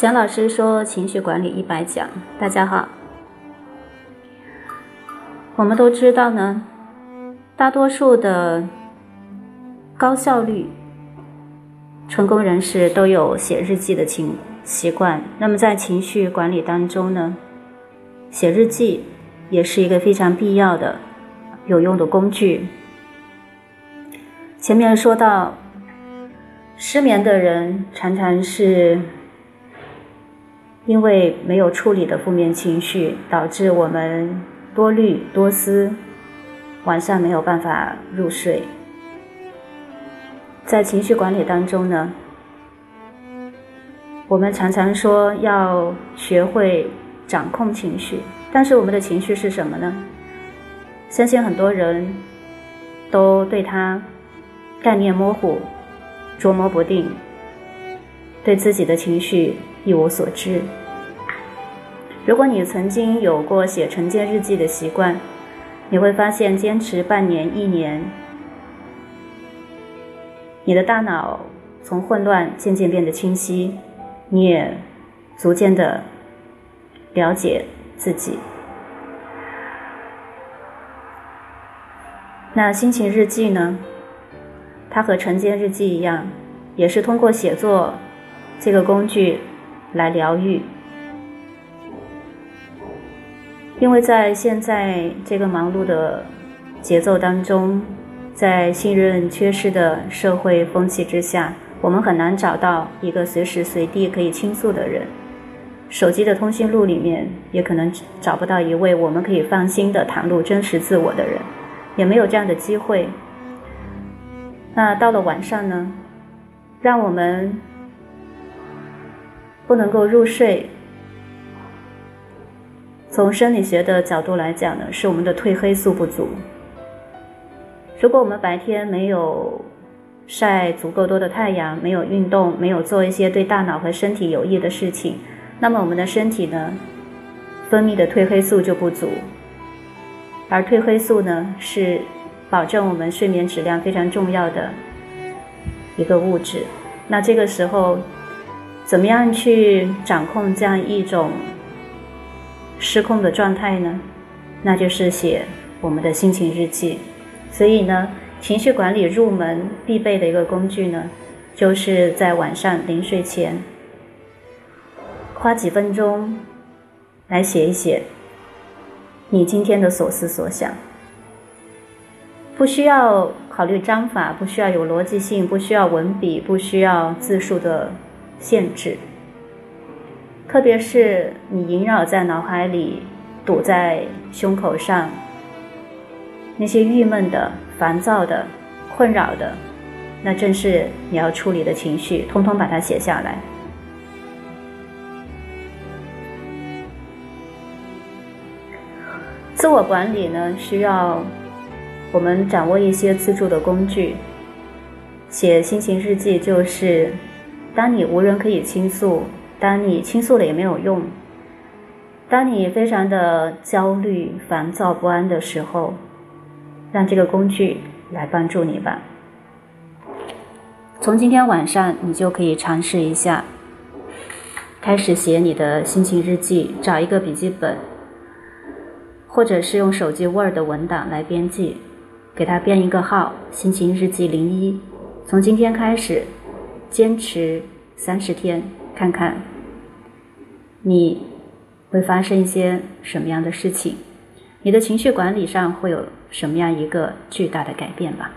蒋老师说：“情绪管理一百讲。”大家好。我们都知道呢，大多数的高效率成功人士都有写日记的情习惯。那么在情绪管理当中呢，写日记也是一个非常必要的、有用的工具。前面说到，失眠的人常常是。因为没有处理的负面情绪，导致我们多虑多思，晚上没有办法入睡。在情绪管理当中呢，我们常常说要学会掌控情绪，但是我们的情绪是什么呢？相信很多人都对它概念模糊、捉摸不定，对自己的情绪一无所知。如果你曾经有过写晨间日记的习惯，你会发现坚持半年、一年，你的大脑从混乱渐渐变得清晰，你也逐渐的了解自己。那心情日记呢？它和晨间日记一样，也是通过写作这个工具来疗愈。因为在现在这个忙碌的节奏当中，在信任缺失的社会风气之下，我们很难找到一个随时随地可以倾诉的人。手机的通讯录里面也可能找不到一位我们可以放心的袒露真实自我的人，也没有这样的机会。那到了晚上呢，让我们不能够入睡。从生理学的角度来讲呢，是我们的褪黑素不足。如果我们白天没有晒足够多的太阳，没有运动，没有做一些对大脑和身体有益的事情，那么我们的身体呢，分泌的褪黑素就不足。而褪黑素呢，是保证我们睡眠质量非常重要的一个物质。那这个时候，怎么样去掌控这样一种？失控的状态呢，那就是写我们的心情日记。所以呢，情绪管理入门必备的一个工具呢，就是在晚上临睡前，花几分钟来写一写你今天的所思所想。不需要考虑章法，不需要有逻辑性，不需要文笔，不需要字数的限制。特别是你萦绕在脑海里、堵在胸口上那些郁闷的、烦躁的、困扰的，那正是你要处理的情绪，通通把它写下来。自我管理呢，需要我们掌握一些自助的工具。写心情日记，就是当你无人可以倾诉。当你倾诉了也没有用，当你非常的焦虑、烦躁不安的时候，让这个工具来帮助你吧。从今天晚上，你就可以尝试一下，开始写你的心情日记，找一个笔记本，或者是用手机 Word 文档来编辑，给它编一个号“心情日记零一”。从今天开始，坚持三十天。看看，你会发生一些什么样的事情？你的情绪管理上会有什么样一个巨大的改变吧？